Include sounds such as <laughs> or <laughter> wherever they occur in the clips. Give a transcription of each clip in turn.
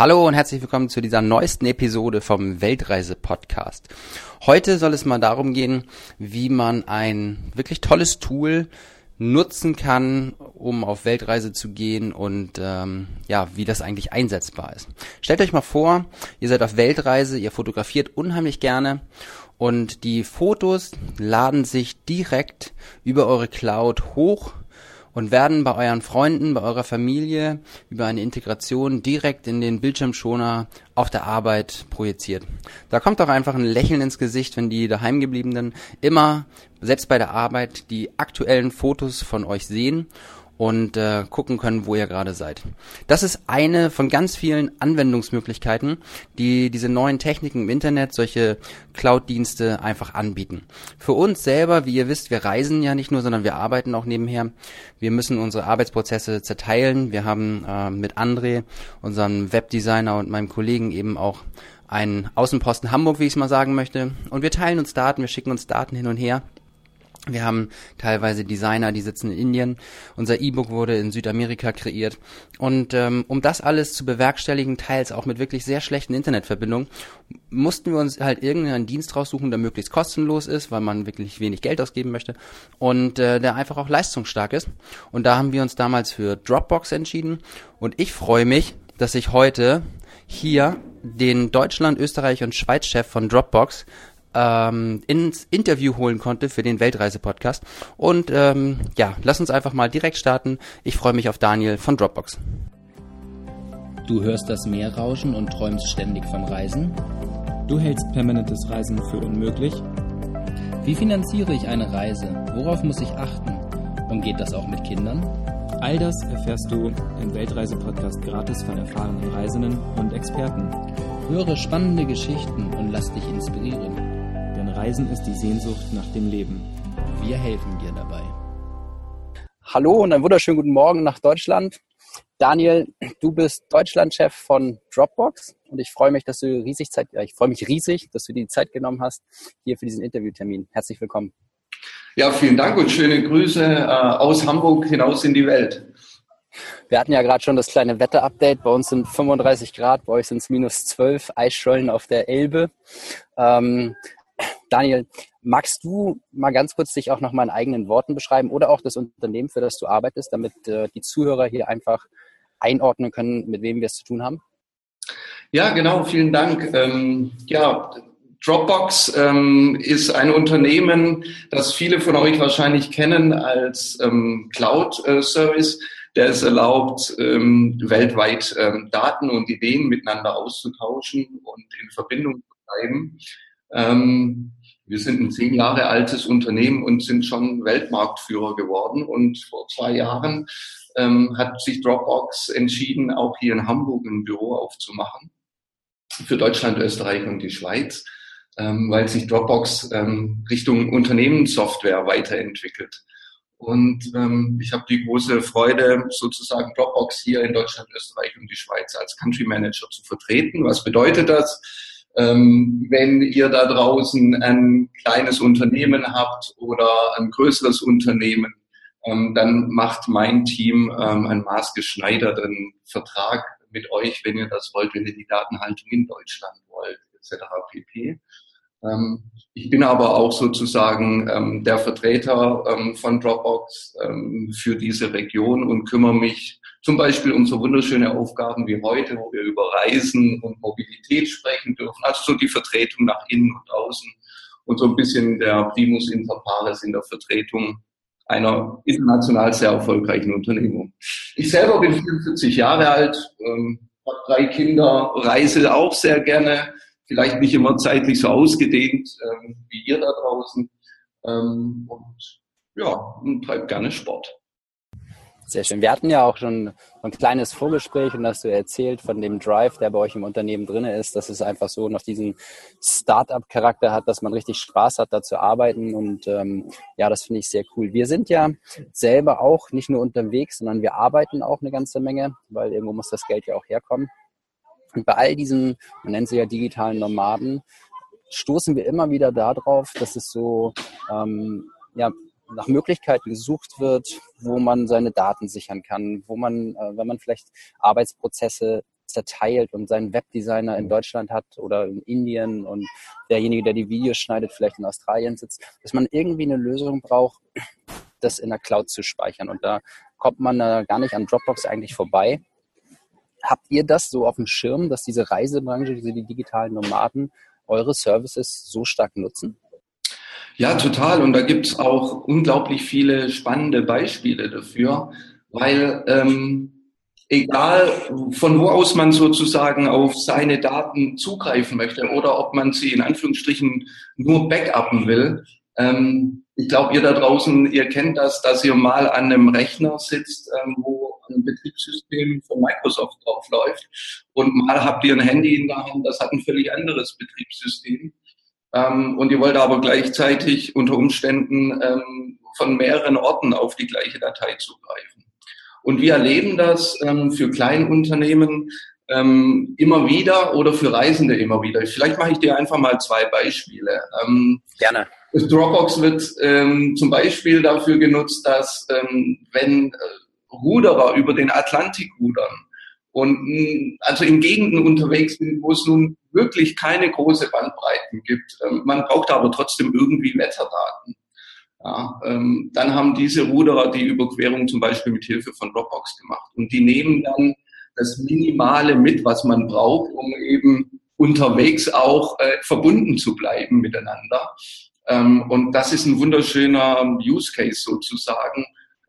Hallo und herzlich willkommen zu dieser neuesten Episode vom Weltreise-Podcast. Heute soll es mal darum gehen, wie man ein wirklich tolles Tool nutzen kann, um auf Weltreise zu gehen und ähm, ja, wie das eigentlich einsetzbar ist. Stellt euch mal vor, ihr seid auf Weltreise, ihr fotografiert unheimlich gerne und die Fotos laden sich direkt über eure Cloud hoch und werden bei euren Freunden, bei eurer Familie über eine Integration direkt in den Bildschirmschoner auf der Arbeit projiziert. Da kommt auch einfach ein Lächeln ins Gesicht, wenn die daheimgebliebenen immer, selbst bei der Arbeit, die aktuellen Fotos von euch sehen und äh, gucken können, wo ihr gerade seid. Das ist eine von ganz vielen Anwendungsmöglichkeiten, die diese neuen Techniken im Internet, solche Cloud-Dienste einfach anbieten. Für uns selber, wie ihr wisst, wir reisen ja nicht nur, sondern wir arbeiten auch nebenher. Wir müssen unsere Arbeitsprozesse zerteilen. Wir haben äh, mit André, unserem Webdesigner und meinem Kollegen eben auch einen Außenposten Hamburg, wie ich es mal sagen möchte. Und wir teilen uns Daten, wir schicken uns Daten hin und her. Wir haben teilweise Designer, die sitzen in Indien. Unser E-Book wurde in Südamerika kreiert. Und ähm, um das alles zu bewerkstelligen, teils auch mit wirklich sehr schlechten Internetverbindungen, mussten wir uns halt irgendeinen Dienst raussuchen, der möglichst kostenlos ist, weil man wirklich wenig Geld ausgeben möchte und äh, der einfach auch leistungsstark ist. Und da haben wir uns damals für Dropbox entschieden. Und ich freue mich, dass ich heute hier den Deutschland, Österreich und Schweiz-Chef von Dropbox ähm, ins Interview holen konnte für den Weltreise-Podcast. Und ähm, ja, lass uns einfach mal direkt starten. Ich freue mich auf Daniel von Dropbox. Du hörst das Meer rauschen und träumst ständig von Reisen? Du hältst permanentes Reisen für unmöglich? Wie finanziere ich eine Reise? Worauf muss ich achten? Und geht das auch mit Kindern? All das erfährst du im Weltreise-Podcast gratis von erfahrenen Reisenden und Experten. Höre spannende Geschichten und lass dich inspirieren. Reisen ist die Sehnsucht nach dem Leben. Wir helfen dir dabei. Hallo und einen wunderschönen guten Morgen nach Deutschland. Daniel, du bist Deutschlandchef von Dropbox und ich freue mich, dass du riesig Zeit, ja, ich freue mich riesig, dass du die Zeit genommen hast hier für diesen Interviewtermin. Herzlich willkommen. Ja, vielen Dank und schöne Grüße äh, aus Hamburg hinaus in die Welt. Wir hatten ja gerade schon das kleine Wetterupdate. Bei uns sind 35 Grad, bei euch sind es minus 12 Eisschollen auf der Elbe. Ähm, Daniel, magst du mal ganz kurz dich auch noch mal in eigenen Worten beschreiben oder auch das Unternehmen, für das du arbeitest, damit äh, die Zuhörer hier einfach einordnen können, mit wem wir es zu tun haben? Ja, genau, vielen Dank. Ähm, ja, Dropbox ähm, ist ein Unternehmen, das viele von euch wahrscheinlich kennen als ähm, Cloud-Service, äh, der es erlaubt, ähm, weltweit ähm, Daten und Ideen miteinander auszutauschen und in Verbindung zu bleiben. Ähm, wir sind ein zehn Jahre altes Unternehmen und sind schon Weltmarktführer geworden. Und vor zwei Jahren ähm, hat sich Dropbox entschieden, auch hier in Hamburg ein Büro aufzumachen für Deutschland, Österreich und die Schweiz, ähm, weil sich Dropbox ähm, Richtung Unternehmenssoftware weiterentwickelt. Und ähm, ich habe die große Freude, sozusagen Dropbox hier in Deutschland, Österreich und die Schweiz als Country Manager zu vertreten. Was bedeutet das? Ähm, wenn ihr da draußen ein kleines Unternehmen habt oder ein größeres Unternehmen, ähm, dann macht mein Team ähm, einen maßgeschneiderten Vertrag mit euch, wenn ihr das wollt, wenn ihr die Datenhaltung in Deutschland wollt, etc. pp. Ähm, ich bin aber auch sozusagen ähm, der Vertreter ähm, von Dropbox ähm, für diese Region und kümmere mich zum Beispiel um so wunderschöne Aufgaben wie heute, wo wir über Reisen und Mobilität sprechen dürfen. Also so die Vertretung nach innen und außen und so ein bisschen der Primus inter pares in der Vertretung einer international sehr erfolgreichen Unternehmung. Ich selber bin 44 Jahre alt, ähm, habe drei Kinder, reise auch sehr gerne, vielleicht nicht immer zeitlich so ausgedehnt ähm, wie ihr da draußen ähm, und ja, und treibe gerne Sport. Sehr schön. Wir hatten ja auch schon ein kleines Vorgespräch und hast du erzählt von dem Drive, der bei euch im Unternehmen drin ist, dass es einfach so noch diesen Start-up-Charakter hat, dass man richtig Spaß hat, da zu arbeiten. Und ähm, ja, das finde ich sehr cool. Wir sind ja selber auch nicht nur unterwegs, sondern wir arbeiten auch eine ganze Menge, weil irgendwo muss das Geld ja auch herkommen. Und bei all diesen, man nennt sie ja digitalen Nomaden, stoßen wir immer wieder darauf, dass es so ähm, ja, nach Möglichkeiten gesucht wird, wo man seine Daten sichern kann, wo man, äh, wenn man vielleicht Arbeitsprozesse teilt und seinen Webdesigner in Deutschland hat oder in Indien und derjenige, der die Videos schneidet, vielleicht in Australien sitzt, dass man irgendwie eine Lösung braucht, das in der Cloud zu speichern. Und da kommt man da gar nicht an Dropbox eigentlich vorbei. Habt ihr das so auf dem Schirm, dass diese Reisebranche, diese die digitalen Nomaden eure Services so stark nutzen? Ja, total. Und da gibt's auch unglaublich viele spannende Beispiele dafür, weil ähm, egal von wo aus man sozusagen auf seine Daten zugreifen möchte oder ob man sie in Anführungsstrichen nur backuppen will, ähm, ich glaube, ihr da draußen, ihr kennt das, dass ihr mal an einem Rechner sitzt, ähm, wo Betriebssystem von Microsoft drauf läuft und mal habt ihr ein Handy in der Hand, das hat ein völlig anderes Betriebssystem. Ähm, und ihr wollt aber gleichzeitig unter Umständen ähm, von mehreren Orten auf die gleiche Datei zugreifen. Und wir erleben das ähm, für Kleinunternehmen ähm, immer wieder oder für Reisende immer wieder. Vielleicht mache ich dir einfach mal zwei Beispiele. Ähm, Gerne. Dropbox wird ähm, zum Beispiel dafür genutzt, dass ähm, wenn äh, Ruderer über den Atlantik rudern und also in Gegenden unterwegs sind, wo es nun wirklich keine große Bandbreiten gibt, ähm, man braucht aber trotzdem irgendwie Wetterdaten. Ja, ähm, dann haben diese Ruderer die Überquerung zum Beispiel mit Hilfe von Dropbox gemacht und die nehmen dann das Minimale mit, was man braucht, um eben unterwegs auch äh, verbunden zu bleiben miteinander. Ähm, und das ist ein wunderschöner Use Case sozusagen,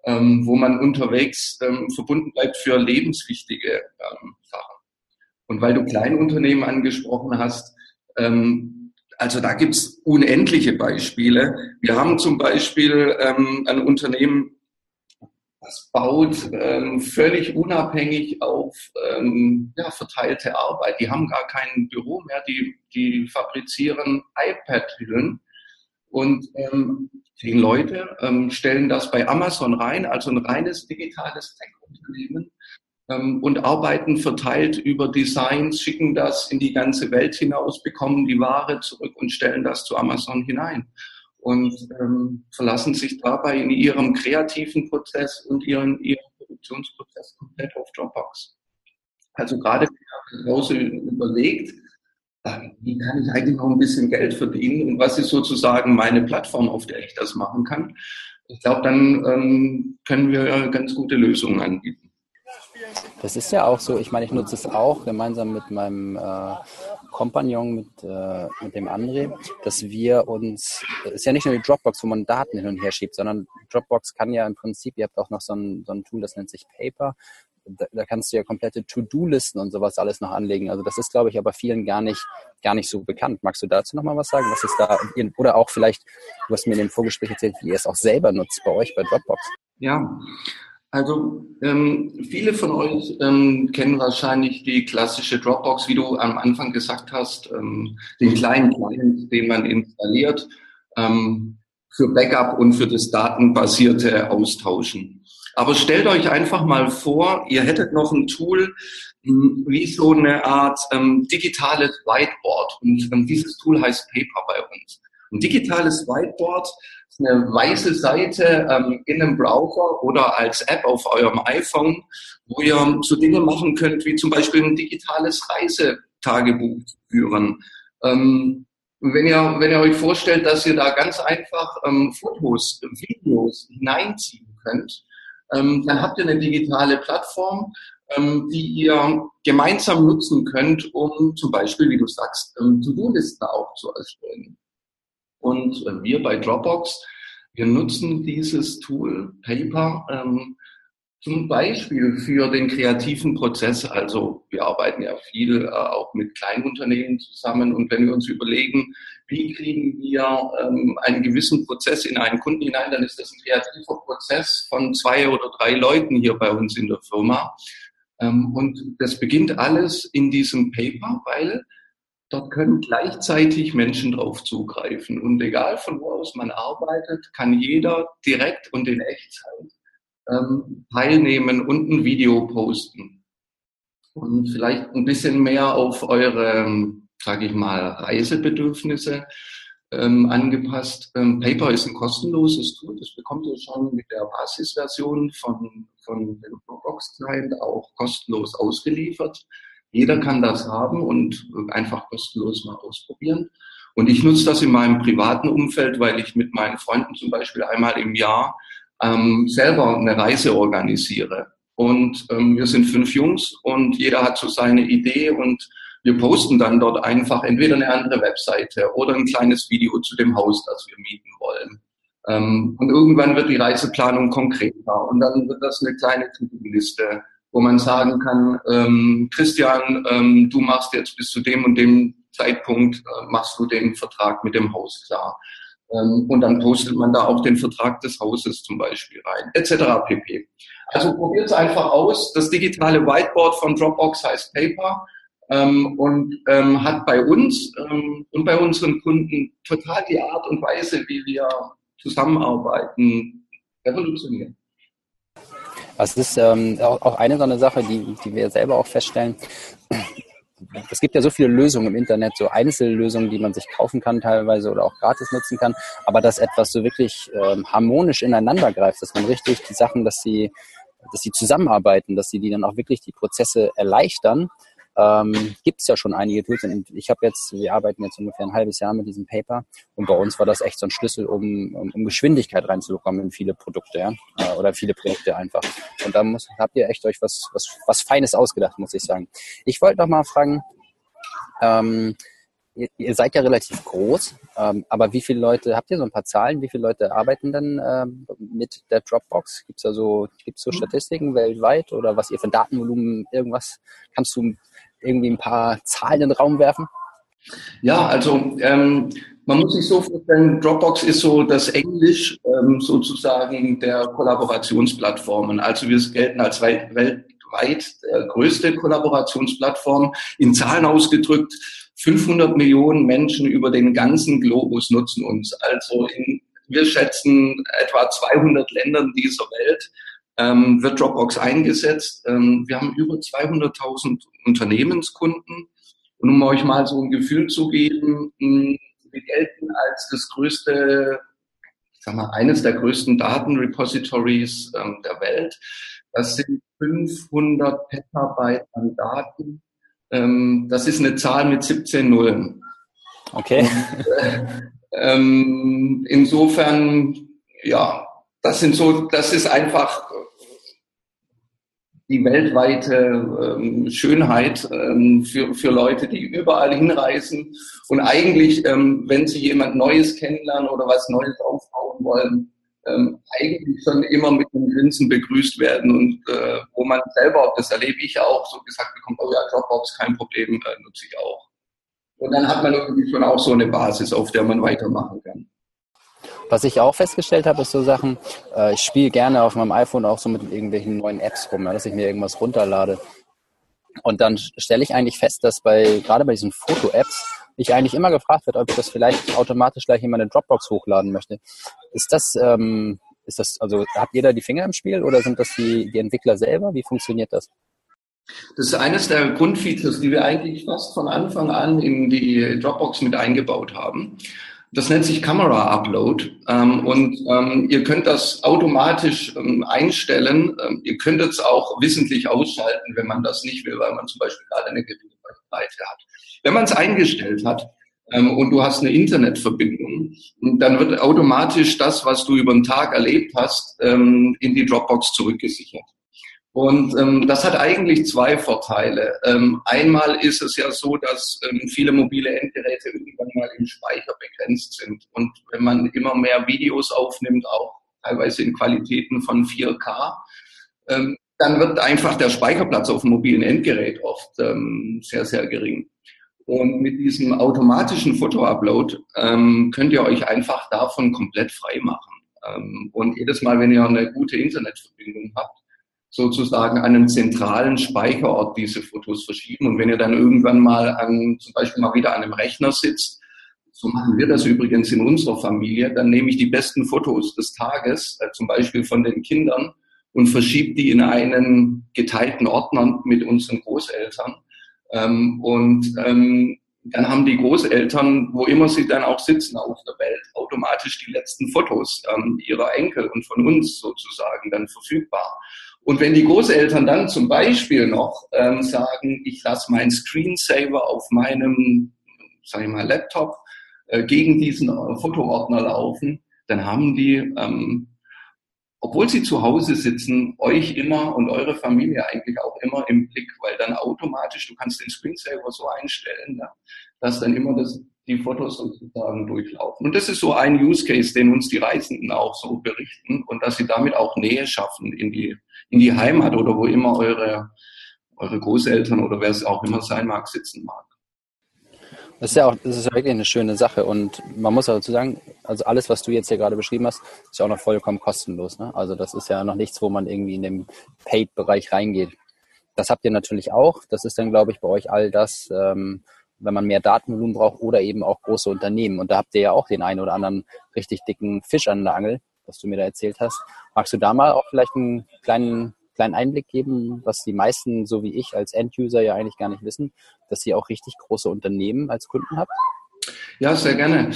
ähm, wo man unterwegs ähm, verbunden bleibt für lebenswichtige ähm, Sachen. Und weil du Kleinunternehmen angesprochen hast, ähm, also da gibt's unendliche Beispiele. Wir haben zum Beispiel ähm, ein Unternehmen, das baut ähm, völlig unabhängig auf ja, verteilte Arbeit. Die haben gar kein Büro mehr, die, die fabrizieren iPad-Hüllen und ähm, zehn Leute ähm, stellen das bei Amazon rein, also ein reines digitales Tech-Unternehmen ähm, und arbeiten verteilt über Designs, schicken das in die ganze Welt hinaus, bekommen die Ware zurück und stellen das zu Amazon hinein und ähm, verlassen sich dabei in ihrem kreativen Prozess und ihren, ihren Produktionsprozess komplett auf Dropbox. Also gerade wenn man überlegt, wie kann ich eigentlich noch ein bisschen Geld verdienen und was ist sozusagen meine Plattform, auf der ich das machen kann. Ich glaube, dann ähm, können wir ganz gute Lösungen anbieten. Das ist ja auch so, ich meine, ich nutze es auch gemeinsam mit meinem äh, Kompagnon, mit, äh, mit dem André, dass wir uns, es ist ja nicht nur die Dropbox, wo man Daten hin und her schiebt, sondern Dropbox kann ja im Prinzip, ihr habt auch noch so ein, so ein Tool, das nennt sich Paper, da, da kannst du ja komplette To-Do-Listen und sowas alles noch anlegen. Also das ist, glaube ich, aber vielen gar nicht, gar nicht so bekannt. Magst du dazu noch mal was sagen? Was ist da, oder auch vielleicht, du hast mir in dem Vorgespräch erzählt, wie ihr es auch selber nutzt bei euch bei Dropbox. Ja, also ähm, viele von euch ähm, kennen wahrscheinlich die klassische Dropbox, wie du am Anfang gesagt hast, ähm, den kleinen Client, den man installiert ähm, für Backup und für das datenbasierte Austauschen. Aber stellt euch einfach mal vor, ihr hättet noch ein Tool hm, wie so eine Art ähm, digitales Whiteboard. Und ähm, dieses Tool heißt Paper bei uns. Ein digitales Whiteboard ist eine weiße Seite ähm, in einem Browser oder als App auf eurem iPhone, wo ihr so Dinge machen könnt, wie zum Beispiel ein digitales Reisetagebuch führen. Ähm, wenn ihr, wenn ihr euch vorstellt, dass ihr da ganz einfach ähm, Fotos, Videos hineinziehen könnt, ähm, dann habt ihr eine digitale Plattform, ähm, die ihr gemeinsam nutzen könnt, um zum Beispiel, wie du sagst, ähm, To-Do-Listen auch zu erstellen. Und äh, wir bei Dropbox, wir nutzen dieses Tool Paper zum Beispiel für den kreativen Prozess. Also wir arbeiten ja viel äh, auch mit Kleinunternehmen zusammen. Und wenn wir uns überlegen, wie kriegen wir ähm, einen gewissen Prozess in einen Kunden hinein, dann ist das ein kreativer Prozess von zwei oder drei Leuten hier bei uns in der Firma. Ähm, und das beginnt alles in diesem Paper, weil dort können gleichzeitig Menschen drauf zugreifen. Und egal von wo aus man arbeitet, kann jeder direkt und in Echtzeit ähm, teilnehmen und ein Video posten. Und vielleicht ein bisschen mehr auf eure sage ich mal, Reisebedürfnisse ähm, angepasst. Ähm, Paper ist ein kostenloses Tool, das bekommt ihr schon mit der Basisversion von, von dem Box Client auch kostenlos ausgeliefert. Jeder kann das haben und einfach kostenlos mal ausprobieren. Und ich nutze das in meinem privaten Umfeld, weil ich mit meinen Freunden zum Beispiel einmal im Jahr ähm, selber eine Reise organisiere. Und ähm, wir sind fünf Jungs und jeder hat so seine Idee und wir posten dann dort einfach entweder eine andere Webseite oder ein kleines Video zu dem Haus, das wir mieten wollen. Ähm, und irgendwann wird die Reiseplanung konkreter und dann wird das eine kleine To-Do-Liste, wo man sagen kann, ähm, Christian, ähm, du machst jetzt bis zu dem und dem Zeitpunkt, äh, machst du den Vertrag mit dem Haus klar. Ähm, und dann postet man da auch den Vertrag des Hauses zum Beispiel rein, etc. pp. Also probiert es einfach aus. Das digitale Whiteboard von Dropbox heißt Paper ähm, und ähm, hat bei uns ähm, und bei unseren Kunden total die Art und Weise, wie wir zusammenarbeiten, revolutioniert. Das ist ähm, auch eine so eine Sache, die, die wir selber auch feststellen. Es gibt ja so viele Lösungen im Internet, so Einzellösungen, die man sich kaufen kann teilweise oder auch gratis nutzen kann, aber dass etwas so wirklich ähm, harmonisch ineinander greift, dass man richtig die Sachen, dass sie, dass sie zusammenarbeiten, dass sie die dann auch wirklich die Prozesse erleichtern, ähm, gibt es ja schon einige Tools. Und ich habe jetzt, wir arbeiten jetzt ungefähr ein halbes Jahr mit diesem Paper und bei uns war das echt so ein Schlüssel, um, um, um Geschwindigkeit reinzubekommen in viele Produkte, ja, äh, oder viele Projekte einfach. Und da muss, habt ihr echt euch was, was, was Feines ausgedacht, muss ich sagen. Ich wollte noch mal fragen, ähm, ihr, ihr seid ja relativ groß, ähm, aber wie viele Leute, habt ihr so ein paar Zahlen, wie viele Leute arbeiten denn ähm, mit der Dropbox? Gibt es da so, gibt's so Statistiken weltweit oder was ihr für Datenvolumen, irgendwas? Kannst du irgendwie ein paar Zahlen in den Raum werfen? Ja, also ähm, man muss sich so vorstellen, Dropbox ist so das Englisch ähm, sozusagen der Kollaborationsplattformen. Also wir gelten als weit, weltweit größte Kollaborationsplattform. In Zahlen ausgedrückt, 500 Millionen Menschen über den ganzen Globus nutzen uns. Also in, wir schätzen etwa 200 Ländern dieser Welt ähm, wird Dropbox eingesetzt. Ähm, wir haben über 200.000 Unternehmenskunden. Und um euch mal so ein Gefühl zu geben, hm, wir gelten als das größte, ich sag mal, eines der größten Datenrepositories ähm, der Welt. Das sind 500 Petabyte an Daten. Ähm, das ist eine Zahl mit 17 Nullen. Okay. Äh, ähm, insofern, ja, das sind so, das ist einfach die weltweite ähm, Schönheit ähm, für, für Leute, die überall hinreisen und eigentlich, ähm, wenn sie jemand Neues kennenlernen oder was Neues aufbauen wollen, ähm, eigentlich schon immer mit einem Grinsen begrüßt werden und äh, wo man selber, das erlebe ich auch, so gesagt bekommt, oh ja, Dropbox, kein Problem, äh, nutze ich auch. Und dann hat man irgendwie schon auch so eine Basis, auf der man weitermachen kann. Was ich auch festgestellt habe, ist so Sachen, äh, ich spiele gerne auf meinem iPhone auch so mit irgendwelchen neuen Apps rum, ja, dass ich mir irgendwas runterlade. Und dann stelle ich eigentlich fest, dass bei, gerade bei diesen Foto-Apps, ich eigentlich immer gefragt wird, ob ich das vielleicht automatisch gleich in meine Dropbox hochladen möchte. Ist das, ähm, ist das, also habt ihr da die Finger im Spiel oder sind das die, die Entwickler selber? Wie funktioniert das? Das ist eines der Grundfeatures, die wir eigentlich fast von Anfang an in die Dropbox mit eingebaut haben. Das nennt sich Camera Upload ähm, und ähm, ihr könnt das automatisch ähm, einstellen. Ähm, ihr könnt es auch wissentlich ausschalten, wenn man das nicht will, weil man zum Beispiel gerade eine geringe Reichweite hat. Wenn man es eingestellt hat ähm, und du hast eine Internetverbindung, dann wird automatisch das, was du über den Tag erlebt hast, ähm, in die Dropbox zurückgesichert. Und ähm, das hat eigentlich zwei Vorteile. Ähm, einmal ist es ja so, dass ähm, viele mobile Endgeräte irgendwann mal im Speicher begrenzt sind. Und wenn man immer mehr Videos aufnimmt, auch teilweise in Qualitäten von 4K, ähm, dann wird einfach der Speicherplatz auf dem mobilen Endgerät oft ähm, sehr, sehr gering. Und mit diesem automatischen Foto-Upload ähm, könnt ihr euch einfach davon komplett frei machen. Ähm, und jedes Mal, wenn ihr eine gute Internetverbindung habt, sozusagen an einem zentralen Speicherort diese Fotos verschieben. Und wenn ihr dann irgendwann mal an, zum Beispiel mal wieder an einem Rechner sitzt, so machen wir das übrigens in unserer Familie, dann nehme ich die besten Fotos des Tages, äh, zum Beispiel von den Kindern, und verschiebe die in einen geteilten Ordner mit unseren Großeltern. Ähm, und ähm, dann haben die Großeltern, wo immer sie dann auch sitzen auf der Welt, automatisch die letzten Fotos ähm, ihrer Enkel und von uns sozusagen dann verfügbar. Und wenn die Großeltern dann zum Beispiel noch ähm, sagen, ich lasse meinen Screensaver auf meinem, sag ich mal, Laptop äh, gegen diesen äh, Fotoordner laufen, dann haben die, ähm, obwohl sie zu Hause sitzen, euch immer und eure Familie eigentlich auch immer im Blick, weil dann automatisch, du kannst den Screensaver so einstellen, ja, dass dann immer das, die Fotos sozusagen durchlaufen. Und das ist so ein Use Case, den uns die Reisenden auch so berichten und dass sie damit auch Nähe schaffen in die, in die Heimat oder wo immer eure, eure Großeltern oder wer es auch immer sein mag, sitzen mag. Das ist ja auch, das ist ja wirklich eine schöne Sache. Und man muss dazu sagen, also alles, was du jetzt hier gerade beschrieben hast, ist ja auch noch vollkommen kostenlos. Ne? Also das ist ja noch nichts, wo man irgendwie in den Paid-Bereich reingeht. Das habt ihr natürlich auch. Das ist dann, glaube ich, bei euch all das, ähm, wenn man mehr Datenvolumen braucht oder eben auch große Unternehmen. Und da habt ihr ja auch den einen oder anderen richtig dicken Fisch an der Angel, was du mir da erzählt hast. Magst du da mal auch vielleicht einen kleinen kleinen Einblick geben, was die meisten, so wie ich als End-User ja eigentlich gar nicht wissen, dass ihr auch richtig große Unternehmen als Kunden habt? Ja, sehr gerne.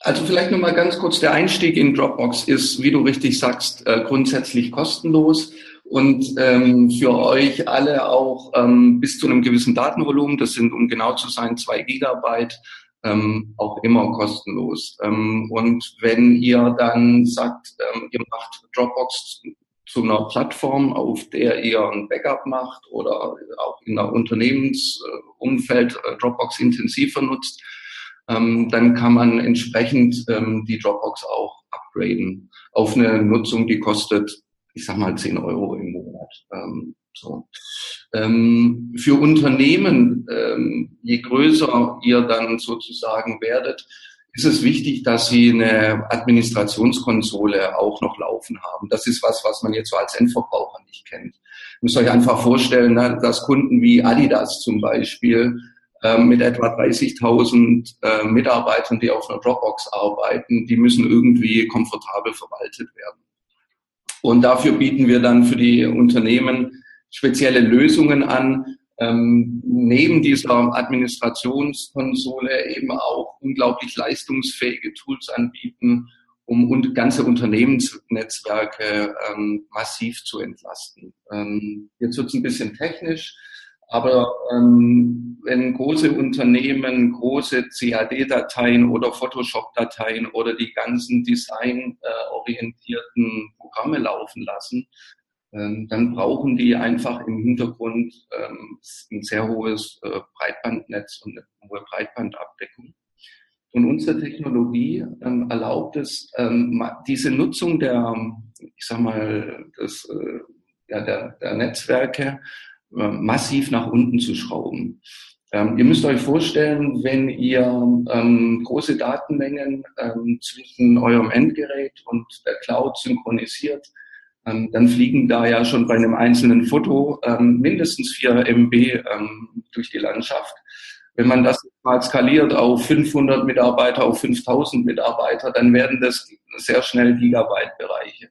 Also vielleicht nochmal ganz kurz, der Einstieg in Dropbox ist, wie du richtig sagst, äh, grundsätzlich kostenlos und ähm, für euch alle auch ähm, bis zu einem gewissen Datenvolumen, das sind, um genau zu sein, zwei Gigabyte, ähm, auch immer kostenlos. Ähm, und wenn ihr dann sagt, ähm, ihr macht Dropbox zu einer Plattform, auf der ihr ein Backup macht oder auch in einer Unternehmensumfeld äh, Dropbox intensiver nutzt, ähm, dann kann man entsprechend ähm, die Dropbox auch upgraden auf eine Nutzung, die kostet, ich sag mal, 10 Euro im Monat. Ähm, so. Ähm, für Unternehmen, ähm, je größer ihr dann sozusagen werdet, ist es wichtig, dass Sie eine Administrationskonsole auch noch laufen haben. Das ist was, was man jetzt so als Endverbraucher nicht kennt. Ihr müsst euch einfach vorstellen, ne, dass Kunden wie Adidas zum Beispiel ähm, mit etwa 30.000 äh, Mitarbeitern, die auf einer Dropbox arbeiten, die müssen irgendwie komfortabel verwaltet werden. Und dafür bieten wir dann für die Unternehmen spezielle Lösungen an, ähm, neben dieser Administrationskonsole eben auch unglaublich leistungsfähige Tools anbieten, um und ganze Unternehmensnetzwerke ähm, massiv zu entlasten. Ähm, jetzt wird es ein bisschen technisch, aber ähm, wenn große Unternehmen große CAD-Dateien oder Photoshop-Dateien oder die ganzen designorientierten Programme laufen lassen, ähm, dann brauchen die einfach im Hintergrund ähm, ein sehr hohes äh, Breitbandnetz und eine hohe Breitbandabdeckung. Und unsere Technologie ähm, erlaubt es, diese Nutzung der, ich sag mal, des, äh, ja, der, der Netzwerke äh, massiv nach unten zu schrauben. ihr müsst euch vorstellen, wenn ihr ähm, große Datenmengen ähm, zwischen eurem Endgerät und der Cloud synchronisiert, ähm, dann fliegen da ja schon bei einem einzelnen Foto ähm, mindestens 4 MB ähm, durch die Landschaft. Wenn man das mal skaliert auf 500 Mitarbeiter, auf 5000 Mitarbeiter, dann werden das sehr schnell Gigabyte-Bereiche.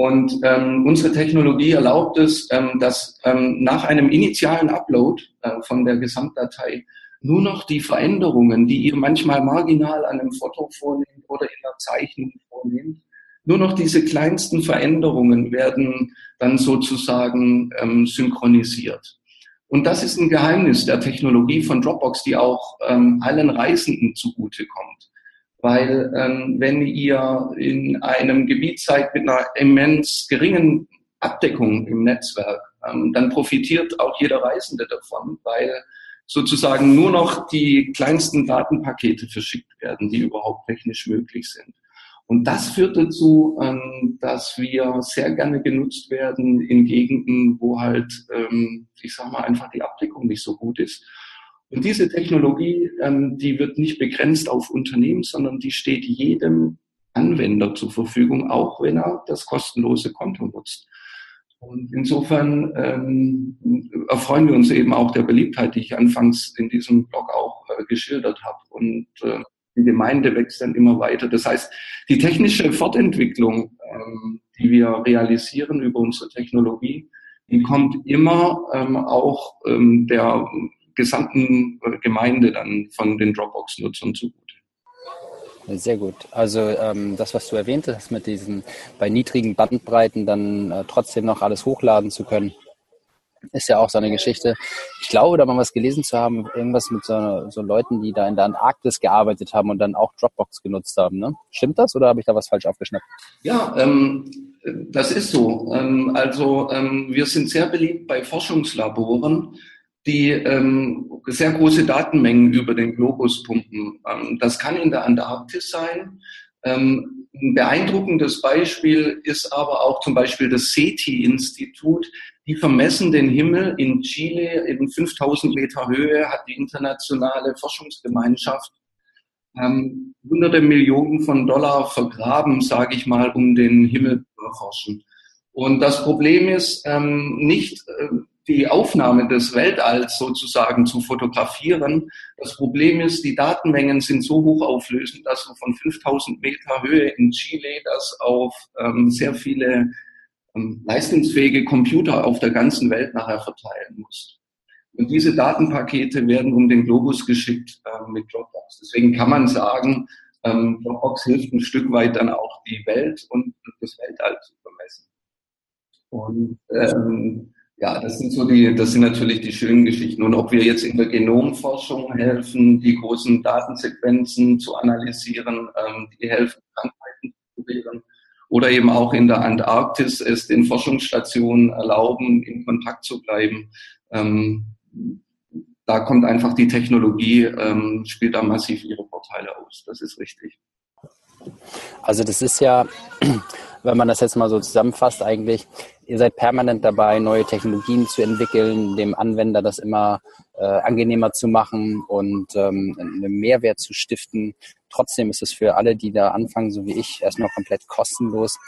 Und ähm, unsere Technologie erlaubt es, ähm, dass ähm, nach einem initialen Upload äh, von der Gesamtdatei nur noch die Veränderungen, die ihr manchmal marginal an einem Foto vornehmt oder in der Zeichnung vornehmt, nur noch diese kleinsten Veränderungen werden dann sozusagen ähm, synchronisiert. Und das ist ein Geheimnis der Technologie von Dropbox, die auch ähm, allen Reisenden zugutekommt. Weil ähm, wenn ihr in einem Gebiet seid mit einer immens geringen Abdeckung im Netzwerk, ähm, dann profitiert auch jeder Reisende davon, weil sozusagen nur noch die kleinsten Datenpakete verschickt werden, die überhaupt technisch möglich sind. Und das führt dazu, ähm, dass wir sehr gerne genutzt werden in Gegenden, wo halt, ähm, ich sag mal, einfach die Abdeckung nicht so gut ist. Und diese Technologie, ähm, die wird nicht begrenzt auf Unternehmen, sondern die steht jedem Anwender zur Verfügung, auch wenn er das kostenlose Konto nutzt. Und insofern ähm, erfreuen wir uns eben auch der Beliebtheit, die ich anfangs in diesem Blog auch äh, geschildert habe. Und äh, die Gemeinde wächst dann immer weiter. Das heißt, die technische Fortentwicklung, ähm, die wir realisieren über unsere Technologie, die kommt immer ähm, auch ähm, der gesamten Gemeinde dann von den Dropbox-Nutzern zugute. Sehr gut. Also ähm, das, was du erwähnt hast, mit diesen bei niedrigen Bandbreiten dann äh, trotzdem noch alles hochladen zu können, ist ja auch so eine Geschichte. Ich glaube, da mal was gelesen zu haben, irgendwas mit so, so Leuten, die da in der Antarktis gearbeitet haben und dann auch Dropbox genutzt haben. Ne? Stimmt das oder habe ich da was falsch aufgeschnappt? Ja, ähm, das ist so. Ähm, also ähm, wir sind sehr beliebt bei Forschungslaboren, die ähm, sehr große Datenmengen über den Globus pumpen. Ähm, das kann in der Antarktis sein. Ähm, ein beeindruckendes Beispiel ist aber auch zum Beispiel das SETI-Institut. Die vermessen den Himmel in Chile in 5000 Meter Höhe, hat die internationale Forschungsgemeinschaft ähm, hunderte Millionen von Dollar vergraben, sage ich mal, um den Himmel zu erforschen. Und das Problem ist ähm, nicht äh, die Aufnahme des Weltalls sozusagen zu fotografieren. Das Problem ist, die Datenmengen sind so hochauflösend, dass du von 5000 Meter Höhe in Chile das auf ähm, sehr viele ähm, leistungsfähige Computer auf der ganzen Welt nachher verteilen musst. Und diese Datenpakete werden um den Globus geschickt äh, mit Dropbox. Deswegen kann man sagen, ähm, Dropbox hilft ein Stück weit dann auch die Welt und das Weltall zu vermessen. Und ähm, ja, das sind so die, das sind natürlich die schönen Geschichten. Und ob wir jetzt in der Genomforschung helfen, die großen Datensequenzen zu analysieren, ähm, die helfen, Krankheiten zu kurieren, oder eben auch in der Antarktis es den Forschungsstationen erlauben, in Kontakt zu bleiben. Ähm, da kommt einfach die Technologie, ähm, spielt da massiv ihre Vorteile aus. Das ist richtig. Also das ist ja, wenn man das jetzt mal so zusammenfasst, eigentlich, ihr seid permanent dabei, neue Technologien zu entwickeln, dem Anwender das immer äh, angenehmer zu machen und ähm, einen Mehrwert zu stiften. Trotzdem ist es für alle, die da anfangen, so wie ich, erstmal komplett kostenlos.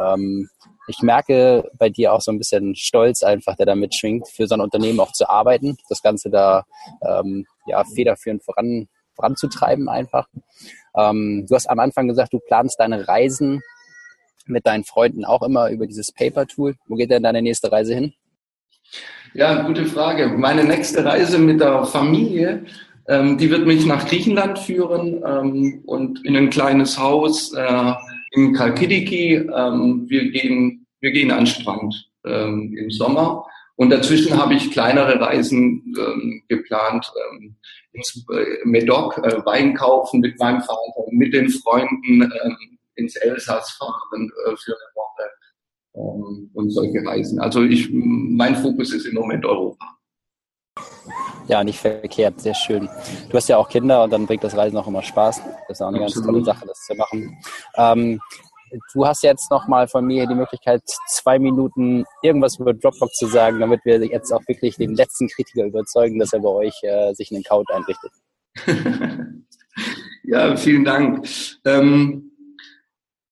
Ähm, ich merke bei dir auch so ein bisschen Stolz einfach, der da mitschwingt, für so ein Unternehmen auch zu arbeiten, das Ganze da ähm, ja, federführend voran, voranzutreiben einfach. Ähm, du hast am Anfang gesagt, du planst deine Reisen mit deinen Freunden auch immer über dieses Paper-Tool. Wo geht denn deine nächste Reise hin? Ja, gute Frage. Meine nächste Reise mit der Familie, ähm, die wird mich nach Griechenland führen ähm, und in ein kleines Haus äh, in Kalkidiki. Ähm, wir gehen, wir gehen an Strand ähm, im Sommer und dazwischen habe ich kleinere Reisen ähm, geplant. Ähm, ins äh, Medoc äh, Wein kaufen mit meinem Vater, mit den Freunden ähm, ins Elsass fahren äh, für eine Woche ähm, und solche Reisen. Also ich, mein Fokus ist im Moment Europa. Ja, nicht verkehrt, sehr schön. Du hast ja auch Kinder und dann bringt das Reisen auch immer Spaß. Das ist auch eine Absolut. ganz tolle Sache, das zu machen. Ähm, du hast jetzt nochmal von mir die Möglichkeit, zwei Minuten irgendwas über Dropbox zu sagen, damit wir jetzt auch wirklich den letzten Kritiker überzeugen, dass er bei euch äh, sich einen Account einrichtet. <laughs> ja, vielen Dank. Ähm,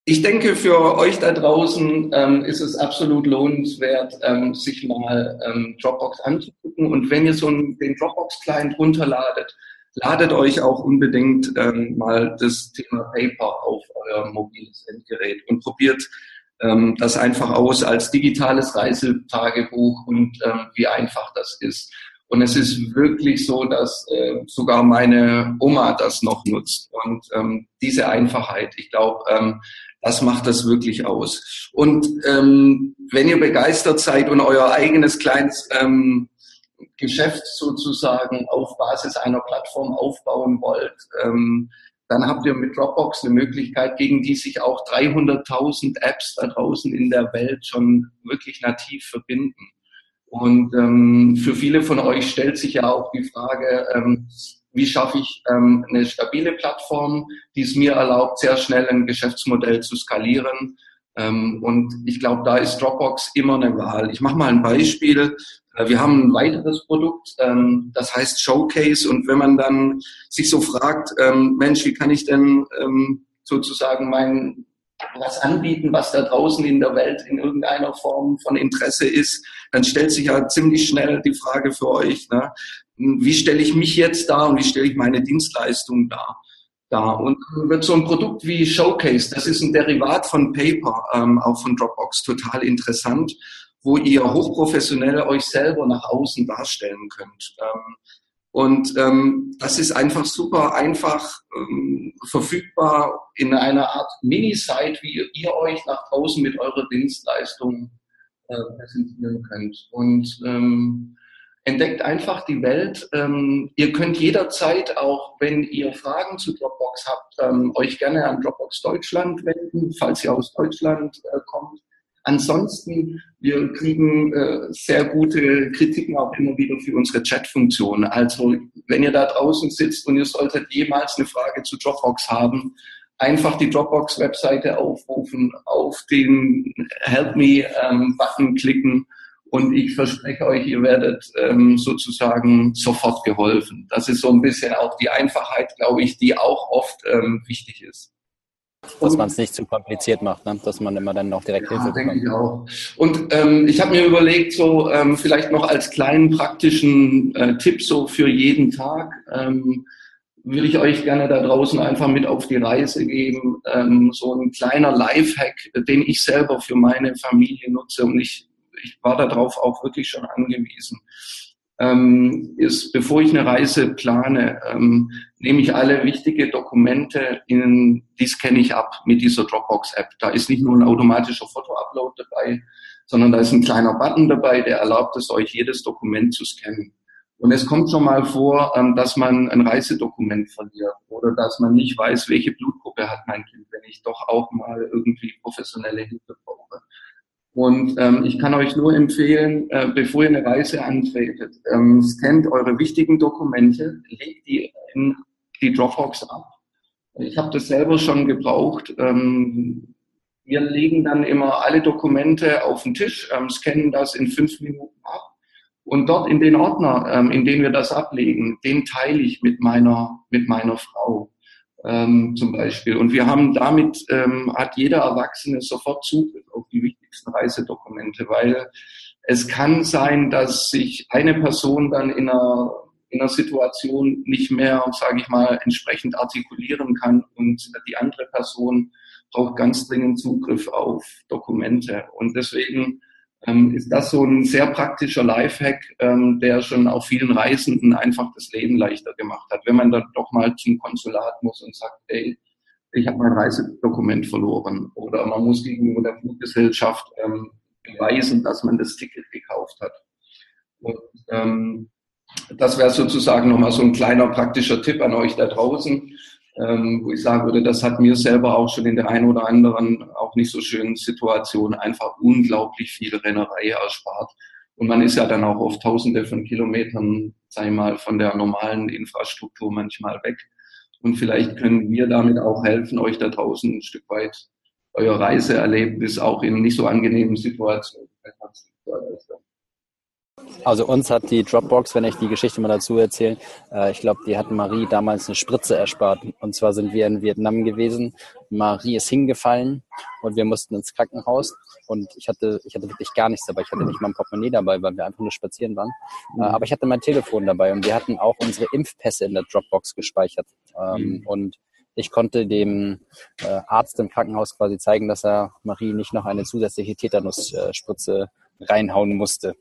ich denke, für euch da draußen ähm, ist es absolut lohnenswert, ähm, sich mal ähm, Dropbox anzugucken. Und wenn ihr so einen, den Dropbox-Client runterladet, ladet euch auch unbedingt ähm, mal das Thema Paper auf euer mobiles Endgerät und probiert ähm, das einfach aus als digitales Reisetagebuch und ähm, wie einfach das ist. Und es ist wirklich so, dass äh, sogar meine Oma das noch nutzt. Und ähm, diese Einfachheit, ich glaube, ähm, das macht das wirklich aus. Und ähm, wenn ihr begeistert seid und euer eigenes kleines ähm, Geschäft sozusagen auf Basis einer Plattform aufbauen wollt, ähm, dann habt ihr mit Dropbox eine Möglichkeit, gegen die sich auch 300.000 Apps da draußen in der Welt schon wirklich nativ verbinden. Und ähm, für viele von euch stellt sich ja auch die Frage, ähm, wie schaffe ich ähm, eine stabile Plattform, die es mir erlaubt, sehr schnell ein Geschäftsmodell zu skalieren. Ähm, und ich glaube, da ist Dropbox immer eine Wahl. Ich mache mal ein Beispiel. Äh, wir haben ein weiteres Produkt, ähm, das heißt Showcase. Und wenn man dann sich so fragt, ähm, Mensch, wie kann ich denn ähm, sozusagen mein was anbieten, was da draußen in der Welt in irgendeiner Form von Interesse ist, dann stellt sich ja ziemlich schnell die Frage für euch, ne? wie stelle ich mich jetzt dar und wie stelle ich meine Dienstleistung dar? Da. Und wird so ein Produkt wie Showcase, das ist ein Derivat von Paper, ähm, auch von Dropbox, total interessant, wo ihr hochprofessionell euch selber nach außen darstellen könnt. Ähm, Und ähm, das ist einfach super einfach ähm, verfügbar in einer Art Mini-Site, wie ihr euch nach draußen mit eurer Dienstleistung äh, präsentieren könnt. Und ähm, entdeckt einfach die Welt. Ähm, ihr könnt jederzeit auch, wenn ihr Fragen zu Dropbox habt, ähm, euch gerne an Dropbox Deutschland wenden, falls ihr aus Deutschland äh, kommt. Ansonsten, wir kriegen äh, sehr gute Kritiken auch immer wieder für unsere Chat-Funktion. Also wenn ihr da draußen sitzt und ihr solltet jemals eine Frage zu Dropbox haben, einfach die Dropbox-Webseite aufrufen, auf den Help Me-Button ähm, klicken und ich verspreche euch, ihr werdet ähm, sozusagen sofort geholfen. Das ist so ein bisschen auch die Einfachheit, glaube ich, die auch oft ähm, wichtig ist. Dass man es nicht zu kompliziert macht, ne? dass man immer dann noch direkt ja, Hilfe bekommt. Ich auch. Und ähm, ich habe mir überlegt, so ähm, vielleicht noch als kleinen praktischen äh, Tipp so für jeden Tag, ähm, würde ich euch gerne da draußen einfach mit auf die Reise geben. Ähm, so ein kleiner Lifehack, den ich selber für meine Familie nutze und ich ich war darauf auch wirklich schon angewiesen, ähm, ist, bevor ich eine Reise plane, ähm, nehme ich alle wichtige Dokumente in, die scanne ich ab mit dieser Dropbox-App. Da ist nicht nur ein automatischer Foto-Upload dabei, sondern da ist ein kleiner Button dabei, der erlaubt es euch, jedes Dokument zu scannen. Und es kommt schon mal vor, ähm, dass man ein Reisedokument verliert oder dass man nicht weiß, welche Blutgruppe hat mein Kind, wenn ich doch auch mal irgendwie professionelle Hilfe brauche. Und ähm, ich kann euch nur empfehlen, äh, bevor ihr eine Reise antretet, ähm, scannt eure wichtigen Dokumente, legt die in die Dropbox ab. Ich habe das selber schon gebraucht. Ähm, wir legen dann immer alle Dokumente auf den Tisch, ähm, scannen das in fünf Minuten ab. Und dort in den Ordner, ähm, in dem wir das ablegen, den teile ich mit meiner, mit meiner Frau ähm, zum Beispiel. Und wir haben damit, ähm, hat jeder Erwachsene sofort Zugriff auf die wichtigsten Reisedokumente, weil es kann sein, dass sich eine Person dann in einer, in einer Situation nicht mehr, sage ich mal, entsprechend artikulieren kann und die andere Person braucht ganz dringend Zugriff auf Dokumente. Und deswegen ähm, ist das so ein sehr praktischer Lifehack, ähm, der schon auch vielen Reisenden einfach das Leben leichter gemacht hat. Wenn man dann doch mal zum Konsulat muss und sagt, ey, ich habe mein Reisedokument verloren oder man muss gegenüber der Fluggesellschaft ähm, beweisen, dass man das Ticket gekauft hat. Und, ähm, das wäre sozusagen nochmal so ein kleiner praktischer Tipp an euch da draußen ähm, wo ich sagen würde, das hat mir selber auch schon in der einen oder anderen auch nicht so schönen Situation einfach unglaublich viel Rennerei erspart. Und man ist ja dann auch auf tausende von Kilometern, sei mal, von der normalen Infrastruktur manchmal weg. Und vielleicht können wir damit auch helfen, euch da draußen ein Stück weit euer Reiseerlebnis auch in nicht so angenehmen Situationen zu erleichtern. Also uns hat die Dropbox, wenn ich die Geschichte mal dazu erzähle, äh, ich glaube, die hat Marie damals eine Spritze erspart. Und zwar sind wir in Vietnam gewesen. Marie ist hingefallen und wir mussten ins Krankenhaus. Und ich hatte, ich hatte wirklich gar nichts dabei. Ich hatte nicht mal ein Portemonnaie dabei, weil wir einfach nur spazieren waren. Mhm. Äh, aber ich hatte mein Telefon dabei und wir hatten auch unsere Impfpässe in der Dropbox gespeichert. Ähm, mhm. Und ich konnte dem äh, Arzt im Krankenhaus quasi zeigen, dass er Marie nicht noch eine zusätzliche Tetanusspritze reinhauen musste.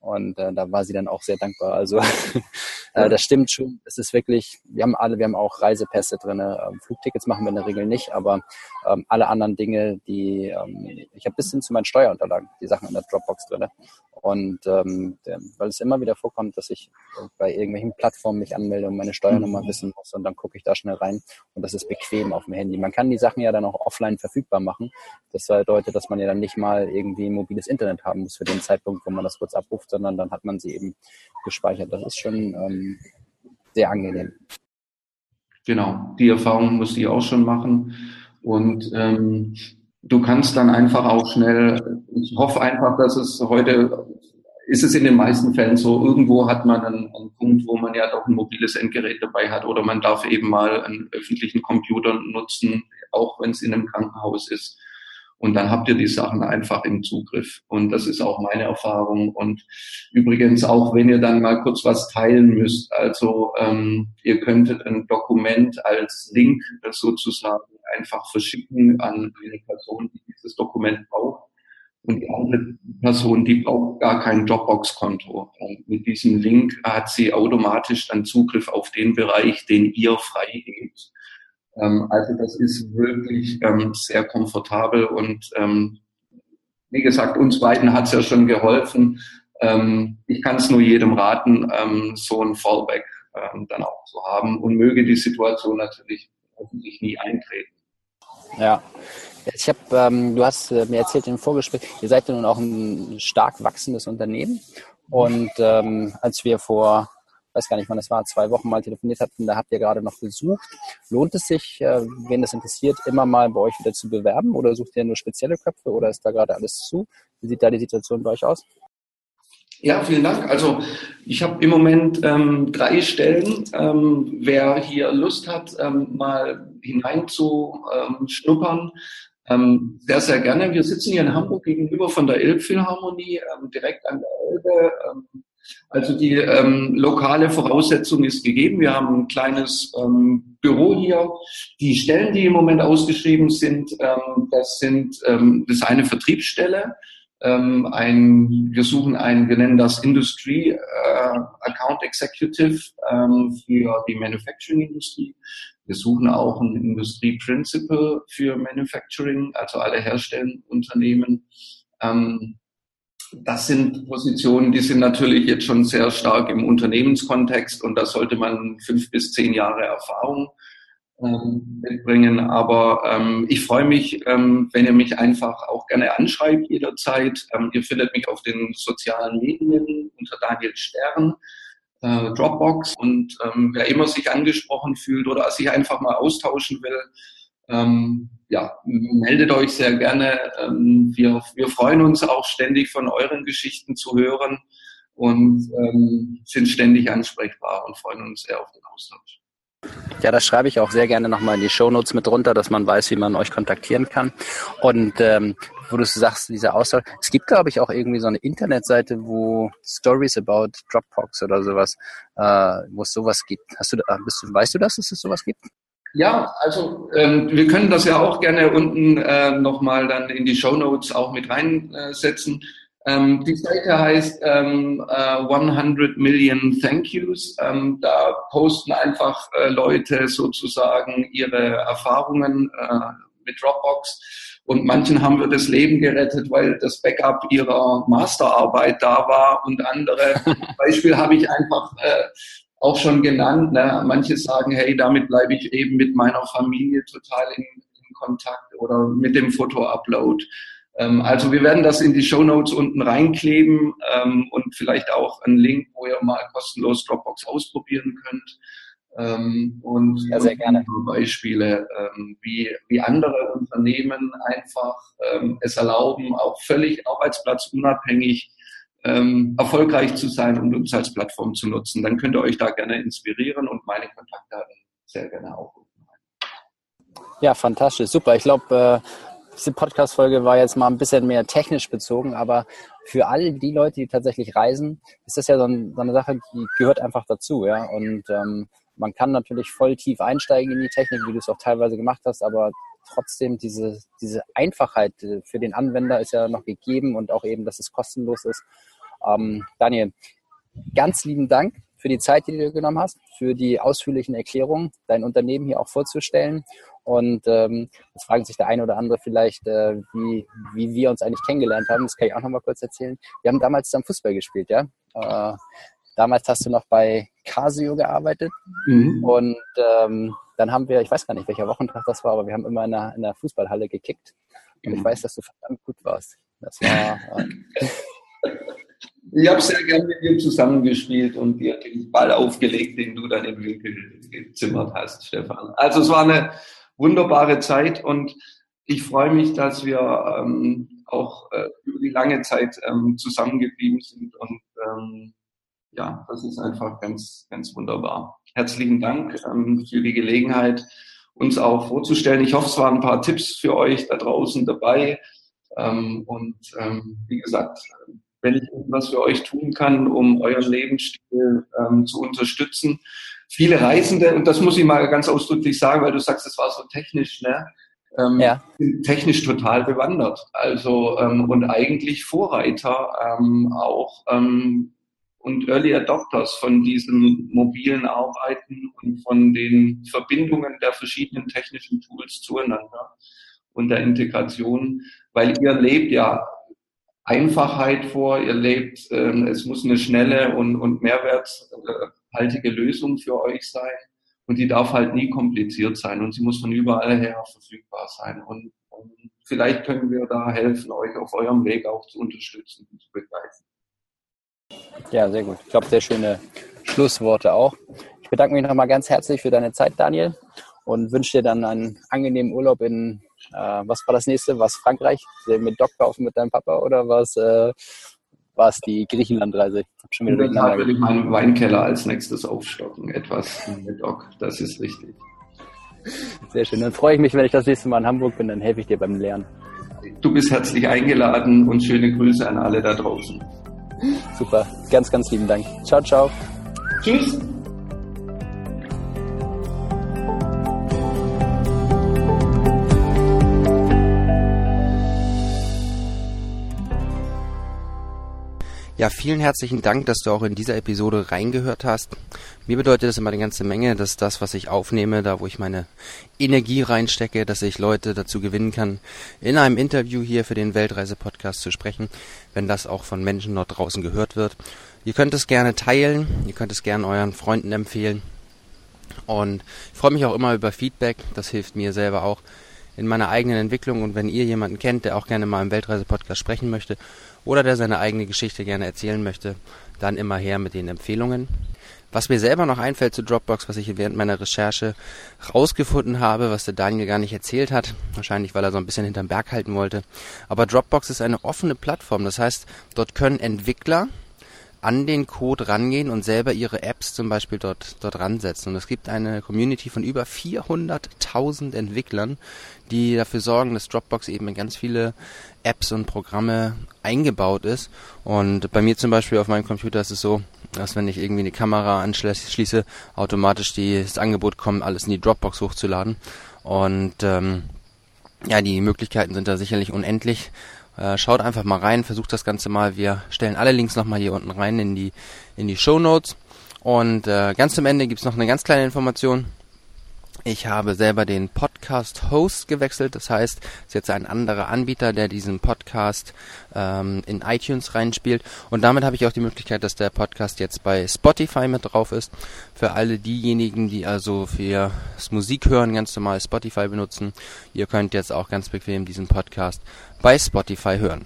Und äh, da war sie dann auch sehr dankbar. Also <laughs> äh, das stimmt schon. Es ist wirklich, wir haben alle, wir haben auch Reisepässe drin. Ähm, Flugtickets machen wir in der Regel nicht, aber ähm, alle anderen Dinge, die ähm, ich habe bis hin zu meinen Steuerunterlagen, die Sachen in der Dropbox drin. Und ähm, der, weil es immer wieder vorkommt, dass ich bei irgendwelchen Plattformen mich anmelde und meine Steuernummer mhm. wissen muss und dann gucke ich da schnell rein und das ist bequem auf dem Handy. Man kann die Sachen ja dann auch offline verfügbar machen. Das bedeutet, dass man ja dann nicht mal irgendwie mobiles Internet haben muss für den Zeitpunkt, wo man das kurz abruft, sondern dann hat man sie eben gespeichert. Das ist schon ähm, sehr angenehm. Genau, die Erfahrung musste ich auch schon machen und ähm, du kannst dann einfach auch schnell, ich hoffe einfach, dass es heute, ist es in den meisten Fällen so, irgendwo hat man einen, einen, Punkt, wo man ja doch ein mobiles Endgerät dabei hat oder man darf eben mal einen öffentlichen Computer nutzen, auch wenn es in einem Krankenhaus ist. Und dann habt ihr die Sachen einfach im Zugriff. Und das ist auch meine Erfahrung. Und übrigens auch, wenn ihr dann mal kurz was teilen müsst, also ähm, ihr könntet ein Dokument als Link sozusagen einfach verschicken an eine Person, die dieses Dokument braucht. Und die andere Person, die braucht gar kein Dropbox-Konto. Mit diesem Link hat sie automatisch dann Zugriff auf den Bereich, den ihr freigebt. Ähm, also das ist wirklich ähm, sehr komfortabel und ähm, wie gesagt, uns beiden hat es ja schon geholfen. Ähm, ich kann es nur jedem raten, ähm, so ein Fallback ähm, dann auch zu haben und möge die Situation natürlich hoffentlich nie eintreten. Ja, ich habe, ähm, du hast äh, mir erzählt im Vorgespräch, ihr seid ja nun auch ein stark wachsendes Unternehmen. Und ähm, als wir vor, weiß gar nicht wann das war, zwei Wochen mal telefoniert hatten, da habt ihr gerade noch gesucht. Lohnt es sich, äh, wen das interessiert, immer mal bei euch wieder zu bewerben oder sucht ihr nur spezielle Köpfe oder ist da gerade alles zu? Wie sieht da die Situation bei euch aus? Ja, vielen Dank. Also ich habe im Moment ähm, drei Stellen. Ähm, wer hier Lust hat, ähm, mal hineinzuschnuppern, ähm, sehr, sehr gerne. Wir sitzen hier in Hamburg gegenüber von der Elbphilharmonie, ähm, direkt an der Elbe. Also die ähm, lokale Voraussetzung ist gegeben. Wir haben ein kleines ähm, Büro hier. Die Stellen, die im Moment ausgeschrieben sind, ähm, das sind ähm, das eine Vertriebsstelle. Ähm, ein, wir suchen einen, wir nennen das Industry äh, Account Executive ähm, für die Manufacturing Industrie. Wir suchen auch einen Industrie Principal für Manufacturing, also alle herstellenden Unternehmen. Ähm, das sind Positionen, die sind natürlich jetzt schon sehr stark im Unternehmenskontext und da sollte man fünf bis zehn Jahre Erfahrung ähm, mitbringen. Aber ähm, ich freue mich, ähm, wenn ihr mich einfach auch gerne anschreibt jederzeit. Ähm, ihr findet mich auf den sozialen Medien unter Daniel Stern, äh, Dropbox und ähm, wer immer sich angesprochen fühlt oder sich einfach mal austauschen will, ähm, ja, meldet euch sehr gerne. Ähm, wir, wir freuen uns auch ständig von euren Geschichten zu hören und ähm, sind ständig ansprechbar und freuen uns sehr auf den Austausch. Ja, das schreibe ich auch sehr gerne nochmal in die Shownotes mit runter, dass man weiß, wie man euch kontaktieren kann. Und ähm, wo du sagst, dieser Austausch, es gibt, glaube ich, auch irgendwie so eine Internetseite, wo Stories about Dropbox oder sowas, äh, wo es sowas gibt. Hast du, bist weißt du das, dass es sowas gibt? Ja, also ähm, wir können das ja auch gerne unten äh, nochmal dann in die Show Notes auch mit reinsetzen. Ähm, die Seite heißt ähm, äh, 100 Million Thank Yous. Ähm, da posten einfach äh, Leute sozusagen ihre Erfahrungen äh, mit Dropbox. Und manchen haben wir das Leben gerettet, weil das Backup ihrer Masterarbeit da war und andere. <laughs> Beispiel habe ich einfach äh, auch schon genannt. Ne? Manche sagen, hey, damit bleibe ich eben mit meiner Familie total in, in Kontakt oder mit dem Foto-Upload. Ähm, also wir werden das in die Show Notes unten reinkleben ähm, und vielleicht auch einen Link, wo ihr mal kostenlos Dropbox ausprobieren könnt. Ähm, und ja, sehr gerne. Beispiele, ähm, wie, wie andere Unternehmen einfach ähm, es erlauben, auch völlig arbeitsplatzunabhängig ähm, erfolgreich zu sein und uns als Plattform zu nutzen, dann könnt ihr euch da gerne inspirieren und meine Kontaktdaten sehr gerne aufrufen. Ja, fantastisch, super. Ich glaube, äh, diese Podcast-Folge war jetzt mal ein bisschen mehr technisch bezogen, aber für all die Leute, die tatsächlich reisen, ist das ja so, ein, so eine Sache, die gehört einfach dazu, ja. Und ähm, man kann natürlich voll tief einsteigen in die Technik, wie du es auch teilweise gemacht hast, aber trotzdem diese, diese Einfachheit für den Anwender ist ja noch gegeben und auch eben, dass es kostenlos ist. Ähm, Daniel, ganz lieben Dank für die Zeit, die du dir genommen hast, für die ausführlichen Erklärungen, dein Unternehmen hier auch vorzustellen. Und ähm, jetzt fragen sich der eine oder andere vielleicht, äh, wie, wie wir uns eigentlich kennengelernt haben. Das kann ich auch noch mal kurz erzählen. Wir haben damals zusammen Fußball gespielt, ja. Äh, damals hast du noch bei Casio gearbeitet mhm. und ähm, dann haben wir, ich weiß gar nicht, welcher Wochentag das war, aber wir haben immer in einer, in einer Fußballhalle gekickt. Und mhm. ich weiß, dass du verdammt gut warst. Das war, äh, <laughs> ich habe sehr gerne mit dir zusammengespielt und dir den Ball aufgelegt, den du dann im Winkel gezimmert hast, Stefan. Also es war eine wunderbare Zeit und ich freue mich, dass wir ähm, auch äh, über die lange Zeit ähm, zusammengeblieben sind und ähm, ja, das ist einfach ganz, ganz wunderbar. Herzlichen Dank ähm, für die Gelegenheit, uns auch vorzustellen. Ich hoffe, es waren ein paar Tipps für euch da draußen dabei. Ähm, und ähm, wie gesagt, wenn ich etwas für euch tun kann, um euren Lebensstil ähm, zu unterstützen. Viele Reisende, und das muss ich mal ganz ausdrücklich sagen, weil du sagst, es war so technisch, ne? ähm, ja. technisch total bewandert. Also ähm, und eigentlich Vorreiter ähm, auch ähm, und Early Adopters von diesem mobilen Arbeiten und von den Verbindungen der verschiedenen technischen Tools zueinander und der Integration, weil ihr lebt ja Einfachheit vor, ihr lebt, ähm, es muss eine schnelle und, und mehrwerthaltige Lösung für euch sein und die darf halt nie kompliziert sein und sie muss von überall her verfügbar sein und, und vielleicht können wir da helfen, euch auf eurem Weg auch zu unterstützen und zu begleiten. Ja, sehr gut. Ich glaube, sehr schöne Schlussworte auch. Ich bedanke mich nochmal ganz herzlich für deine Zeit, Daniel, und wünsche dir dann einen angenehmen Urlaub in, was war das nächste? Was Frankreich? Mit Doc kaufen mit deinem Papa oder was? Äh, war es die Griechenlandreise? Schon wieder durcheinander. will ich meinen Weinkeller als nächstes aufstocken. Etwas mit Doc, das ist richtig. Sehr schön. Dann freue ich mich, wenn ich das nächste Mal in Hamburg bin, dann helfe ich dir beim Lernen. Du bist herzlich eingeladen und schöne Grüße an alle da draußen. Super, ganz, ganz lieben Dank. Ciao, ciao. Tschüss. Ja, vielen herzlichen Dank, dass du auch in dieser Episode reingehört hast. Mir bedeutet das immer eine ganze Menge, dass das, was ich aufnehme, da wo ich meine Energie reinstecke, dass ich Leute dazu gewinnen kann, in einem Interview hier für den Weltreise-Podcast zu sprechen, wenn das auch von Menschen dort draußen gehört wird. Ihr könnt es gerne teilen, ihr könnt es gerne euren Freunden empfehlen. Und ich freue mich auch immer über Feedback, das hilft mir selber auch in meiner eigenen Entwicklung. Und wenn ihr jemanden kennt, der auch gerne mal im Weltreise-Podcast sprechen möchte oder der seine eigene Geschichte gerne erzählen möchte, dann immer her mit den Empfehlungen. Was mir selber noch einfällt zu Dropbox, was ich während meiner Recherche rausgefunden habe, was der Daniel gar nicht erzählt hat, wahrscheinlich weil er so ein bisschen hinterm Berg halten wollte. Aber Dropbox ist eine offene Plattform, das heißt, dort können Entwickler an den Code rangehen und selber ihre Apps zum Beispiel dort, dort ransetzen. Und es gibt eine Community von über 400.000 Entwicklern, die dafür sorgen, dass Dropbox eben in ganz viele Apps und Programme eingebaut ist. Und bei mir zum Beispiel auf meinem Computer ist es so, dass wenn ich irgendwie eine Kamera anschließe, automatisch die, das Angebot kommt, alles in die Dropbox hochzuladen. Und ähm, ja, die Möglichkeiten sind da sicherlich unendlich. Äh, schaut einfach mal rein, versucht das Ganze mal. Wir stellen alle Links nochmal hier unten rein in die, in die Show Notes. Und äh, ganz zum Ende gibt's noch eine ganz kleine Information. Ich habe selber den Podcast-Host gewechselt. Das heißt, es ist jetzt ein anderer Anbieter, der diesen Podcast ähm, in iTunes reinspielt. Und damit habe ich auch die Möglichkeit, dass der Podcast jetzt bei Spotify mit drauf ist. Für alle diejenigen, die also für das Musikhören ganz normal Spotify benutzen, ihr könnt jetzt auch ganz bequem diesen Podcast bei Spotify hören.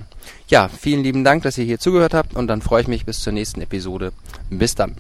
Ja, vielen lieben Dank, dass ihr hier zugehört habt und dann freue ich mich bis zur nächsten Episode. Bis dann.